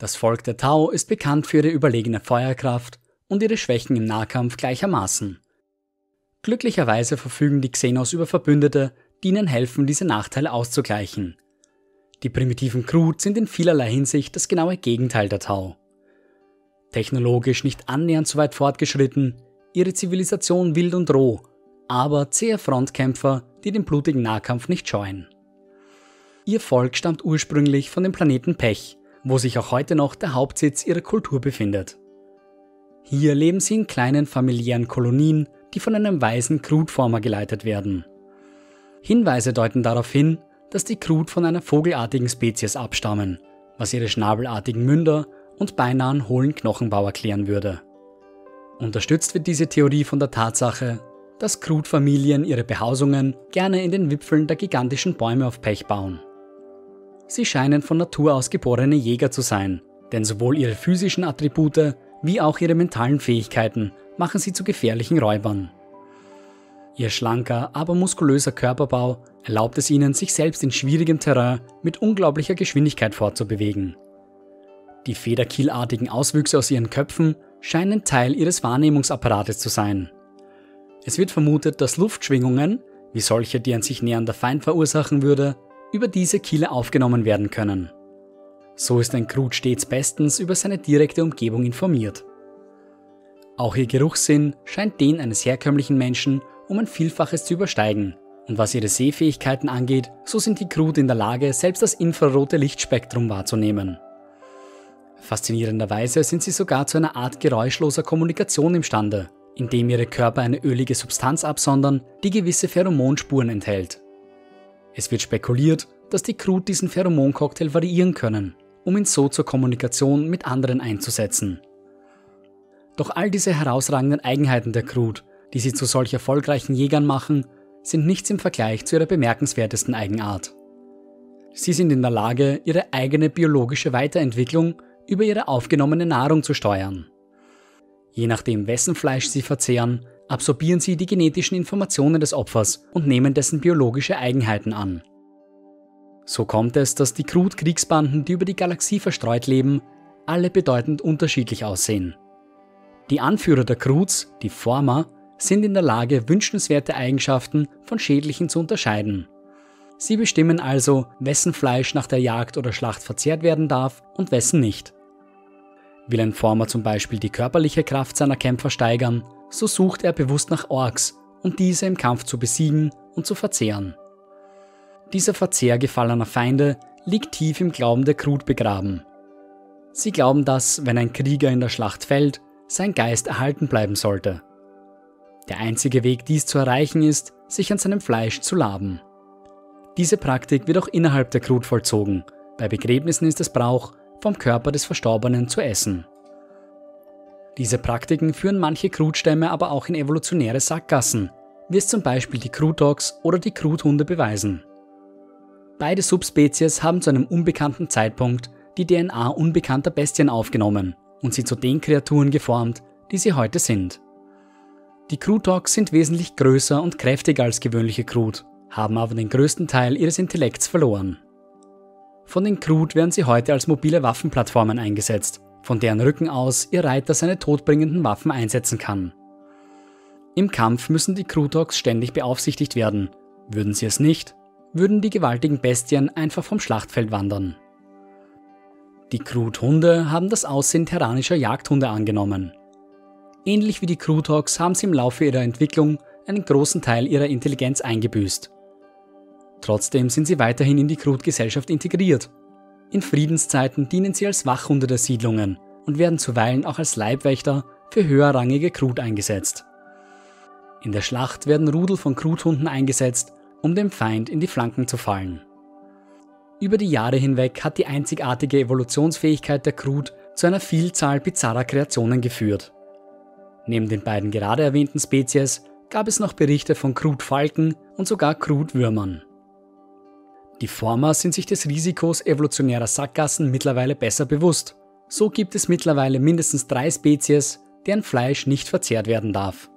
Das Volk der Tau ist bekannt für ihre überlegene Feuerkraft und ihre Schwächen im Nahkampf gleichermaßen. Glücklicherweise verfügen die Xenos über Verbündete, die ihnen helfen, diese Nachteile auszugleichen. Die primitiven Krut sind in vielerlei Hinsicht das genaue Gegenteil der Tau. Technologisch nicht annähernd so weit fortgeschritten, ihre Zivilisation wild und roh, aber zähe Frontkämpfer, die den blutigen Nahkampf nicht scheuen. Ihr Volk stammt ursprünglich von dem Planeten Pech, wo sich auch heute noch der Hauptsitz ihrer Kultur befindet. Hier leben sie in kleinen familiären Kolonien, die von einem weisen Krutformer geleitet werden. Hinweise deuten darauf hin, dass die Krut von einer vogelartigen Spezies abstammen, was ihre schnabelartigen Münder und beinahe hohlen Knochenbau erklären würde. Unterstützt wird diese Theorie von der Tatsache, dass Krut-Familien ihre Behausungen gerne in den Wipfeln der gigantischen Bäume auf Pech bauen. Sie scheinen von Natur aus geborene Jäger zu sein, denn sowohl ihre physischen Attribute wie auch ihre mentalen Fähigkeiten machen sie zu gefährlichen Räubern. Ihr schlanker, aber muskulöser Körperbau erlaubt es ihnen, sich selbst in schwierigem Terrain mit unglaublicher Geschwindigkeit fortzubewegen. Die federkielartigen Auswüchse aus ihren Köpfen scheinen Teil ihres Wahrnehmungsapparates zu sein. Es wird vermutet, dass Luftschwingungen, wie solche, die ein sich nähernder Feind verursachen würde, über diese Kiele aufgenommen werden können. So ist ein Krut stets bestens über seine direkte Umgebung informiert. Auch ihr Geruchssinn scheint den eines herkömmlichen Menschen um ein Vielfaches zu übersteigen. Und was ihre Sehfähigkeiten angeht, so sind die Krut in der Lage, selbst das infrarote Lichtspektrum wahrzunehmen. Faszinierenderweise sind sie sogar zu einer Art geräuschloser Kommunikation imstande, indem ihre Körper eine ölige Substanz absondern, die gewisse Pheromonspuren enthält. Es wird spekuliert, dass die Krut diesen Pheromoncocktail variieren können, um ihn so zur Kommunikation mit anderen einzusetzen. Doch all diese herausragenden Eigenheiten der Krut, die sie zu solch erfolgreichen Jägern machen, sind nichts im Vergleich zu ihrer bemerkenswertesten Eigenart. Sie sind in der Lage, ihre eigene biologische Weiterentwicklung über ihre aufgenommene Nahrung zu steuern. Je nachdem, wessen Fleisch sie verzehren, absorbieren sie die genetischen Informationen des Opfers und nehmen dessen biologische Eigenheiten an. So kommt es, dass die Krut-Kriegsbanden, die über die Galaxie verstreut leben, alle bedeutend unterschiedlich aussehen. Die Anführer der Kruts, die Former, sind in der Lage, wünschenswerte Eigenschaften von schädlichen zu unterscheiden. Sie bestimmen also, wessen Fleisch nach der Jagd oder Schlacht verzehrt werden darf und wessen nicht. Will ein Former zum Beispiel die körperliche Kraft seiner Kämpfer steigern, so sucht er bewusst nach Orks, um diese im Kampf zu besiegen und zu verzehren. Dieser Verzehr gefallener Feinde liegt tief im Glauben der Krut begraben. Sie glauben, dass, wenn ein Krieger in der Schlacht fällt, sein Geist erhalten bleiben sollte. Der einzige Weg, dies zu erreichen, ist, sich an seinem Fleisch zu laben. Diese Praktik wird auch innerhalb der Krut vollzogen. Bei Begräbnissen ist es Brauch, vom Körper des Verstorbenen zu essen. Diese Praktiken führen manche Krutstämme aber auch in evolutionäre Sackgassen, wie es zum Beispiel die Krutox oder die Kruthunde beweisen. Beide Subspezies haben zu einem unbekannten Zeitpunkt die DNA unbekannter Bestien aufgenommen und sie zu den Kreaturen geformt, die sie heute sind. Die Krutox sind wesentlich größer und kräftiger als gewöhnliche Krut, haben aber den größten Teil ihres Intellekts verloren. Von den Krut werden sie heute als mobile Waffenplattformen eingesetzt, von deren Rücken aus ihr Reiter seine todbringenden Waffen einsetzen kann. Im Kampf müssen die Krutox ständig beaufsichtigt werden. Würden sie es nicht, würden die gewaltigen Bestien einfach vom Schlachtfeld wandern. Die Kruthunde haben das Aussehen terranischer Jagdhunde angenommen. Ähnlich wie die Krutox haben sie im Laufe ihrer Entwicklung einen großen Teil ihrer Intelligenz eingebüßt. Trotzdem sind sie weiterhin in die Krut-Gesellschaft integriert. In Friedenszeiten dienen sie als Wachhunde der Siedlungen und werden zuweilen auch als Leibwächter für höherrangige Krut eingesetzt. In der Schlacht werden Rudel von Kruthunden eingesetzt, um dem Feind in die Flanken zu fallen. Über die Jahre hinweg hat die einzigartige Evolutionsfähigkeit der Krut zu einer Vielzahl bizarrer Kreationen geführt. Neben den beiden gerade erwähnten Spezies gab es noch Berichte von Krutfalken und sogar Krutwürmern. Die Former sind sich des Risikos evolutionärer Sackgassen mittlerweile besser bewusst. So gibt es mittlerweile mindestens drei Spezies, deren Fleisch nicht verzehrt werden darf.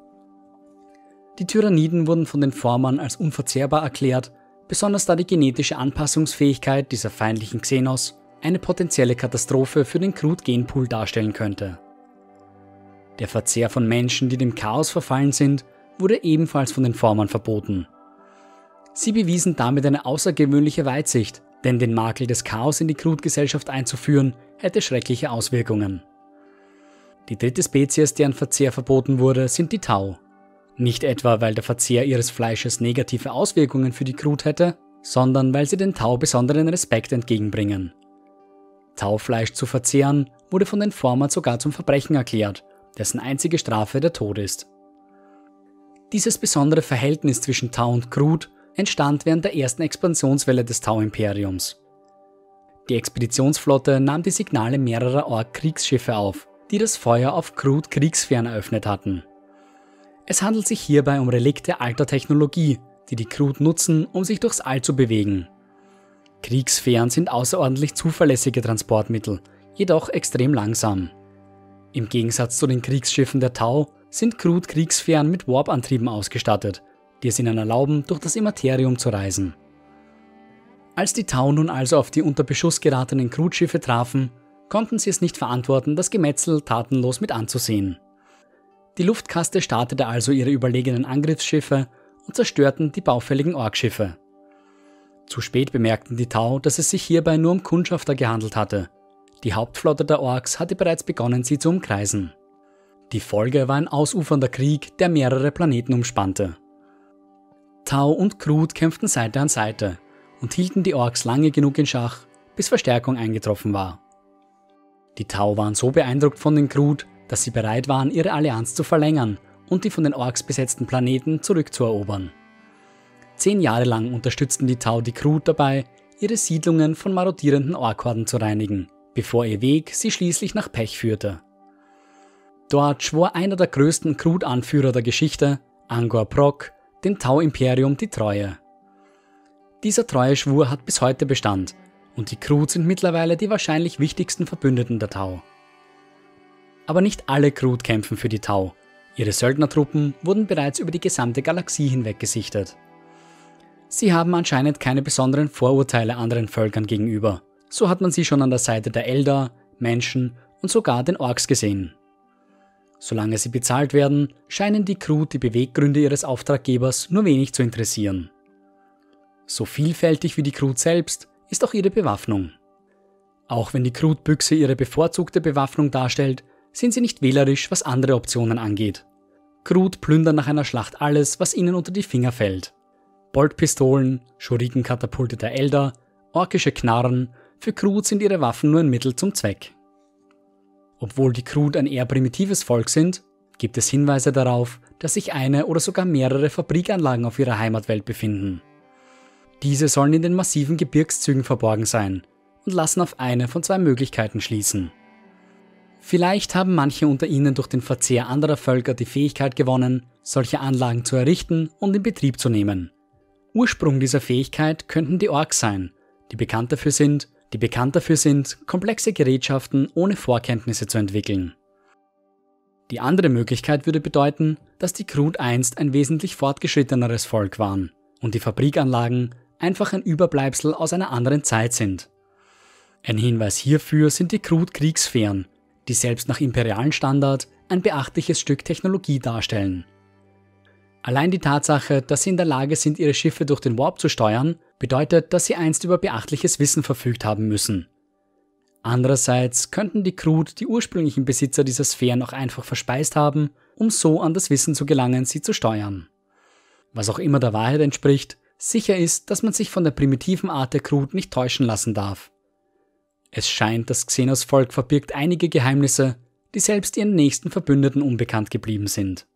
Die Tyranniden wurden von den Formern als unverzehrbar erklärt, besonders da die genetische Anpassungsfähigkeit dieser feindlichen Xenos eine potenzielle Katastrophe für den Crude-Genpool darstellen könnte. Der Verzehr von Menschen, die dem Chaos verfallen sind, wurde ebenfalls von den Formern verboten. Sie bewiesen damit eine außergewöhnliche Weitsicht, denn den Makel des Chaos in die Crude-Gesellschaft einzuführen, hätte schreckliche Auswirkungen. Die dritte Spezies, deren Verzehr verboten wurde, sind die Tau. Nicht etwa, weil der Verzehr ihres Fleisches negative Auswirkungen für die Crude hätte, sondern weil sie den Tau besonderen Respekt entgegenbringen. Taufleisch zu verzehren wurde von den Formern sogar zum Verbrechen erklärt, dessen einzige Strafe der Tod ist. Dieses besondere Verhältnis zwischen Tau und Crude entstand während der ersten Expansionswelle des Tau-Imperiums. Die Expeditionsflotte nahm die Signale mehrerer Ork-Kriegsschiffe auf, die das Feuer auf Crude-Kriegsfähren eröffnet hatten. Es handelt sich hierbei um Relikte alter Technologie, die die Crude nutzen, um sich durchs All zu bewegen. Kriegsfähren sind außerordentlich zuverlässige Transportmittel, jedoch extrem langsam. Im Gegensatz zu den Kriegsschiffen der Tau sind Crude-Kriegsfähren mit Warp-Antrieben ausgestattet, die es ihnen erlauben, durch das Immaterium zu reisen. Als die Tau nun also auf die unter Beschuss geratenen Crude-Schiffe trafen, konnten sie es nicht verantworten, das Gemetzel tatenlos mit anzusehen. Die Luftkaste startete also ihre überlegenen Angriffsschiffe und zerstörten die baufälligen Orkschiffe. Zu spät bemerkten die Tau, dass es sich hierbei nur um Kundschafter gehandelt hatte. Die Hauptflotte der Orks hatte bereits begonnen, sie zu umkreisen. Die Folge war ein ausufernder Krieg, der mehrere Planeten umspannte. Tau und Krut kämpften Seite an Seite und hielten die Orks lange genug in Schach, bis Verstärkung eingetroffen war. Die Tau waren so beeindruckt von den Krut, dass sie bereit waren, ihre Allianz zu verlängern und die von den Orks besetzten Planeten zurückzuerobern. Zehn Jahre lang unterstützten die Tau die Krut dabei, ihre Siedlungen von marodierenden Orkhorden zu reinigen, bevor ihr Weg sie schließlich nach Pech führte. Dort schwor einer der größten Krut-Anführer der Geschichte, Angor Prok, dem Tau-Imperium die Treue. Dieser Treueschwur hat bis heute Bestand und die Krut sind mittlerweile die wahrscheinlich wichtigsten Verbündeten der Tau. Aber nicht alle Krut kämpfen für die Tau. Ihre Söldnertruppen wurden bereits über die gesamte Galaxie hinweg gesichtet. Sie haben anscheinend keine besonderen Vorurteile anderen Völkern gegenüber. So hat man sie schon an der Seite der Eldar, Menschen und sogar den Orks gesehen. Solange sie bezahlt werden, scheinen die Crew die Beweggründe ihres Auftraggebers nur wenig zu interessieren. So vielfältig wie die Crew selbst ist auch ihre Bewaffnung. Auch wenn die Krutbüchse ihre bevorzugte Bewaffnung darstellt, sind sie nicht wählerisch, was andere Optionen angeht. Krut plündern nach einer Schlacht alles, was ihnen unter die Finger fällt. Boltpistolen, Schurikenkatapulte der Elder, orkische Knarren, für Krut sind ihre Waffen nur ein Mittel zum Zweck. Obwohl die Krut ein eher primitives Volk sind, gibt es Hinweise darauf, dass sich eine oder sogar mehrere Fabrikanlagen auf ihrer Heimatwelt befinden. Diese sollen in den massiven Gebirgszügen verborgen sein und lassen auf eine von zwei Möglichkeiten schließen. Vielleicht haben manche unter ihnen durch den Verzehr anderer Völker die Fähigkeit gewonnen, solche Anlagen zu errichten und in Betrieb zu nehmen. Ursprung dieser Fähigkeit könnten die Orks sein, die bekannt dafür sind, die bekannt dafür sind, komplexe Gerätschaften ohne Vorkenntnisse zu entwickeln. Die andere Möglichkeit würde bedeuten, dass die Krut einst ein wesentlich fortgeschritteneres Volk waren und die Fabrikanlagen einfach ein Überbleibsel aus einer anderen Zeit sind. Ein Hinweis hierfür sind die Krut-Kriegsfähren, die selbst nach imperialen Standard ein beachtliches Stück Technologie darstellen. Allein die Tatsache, dass sie in der Lage sind, ihre Schiffe durch den Warp zu steuern, bedeutet, dass sie einst über beachtliches Wissen verfügt haben müssen. Andererseits könnten die Krut die ursprünglichen Besitzer dieser Sphären auch einfach verspeist haben, um so an das Wissen zu gelangen, sie zu steuern. Was auch immer der Wahrheit entspricht, sicher ist, dass man sich von der primitiven Art der Krut nicht täuschen lassen darf. Es scheint, das Xenos-Volk verbirgt einige Geheimnisse, die selbst ihren nächsten Verbündeten unbekannt geblieben sind.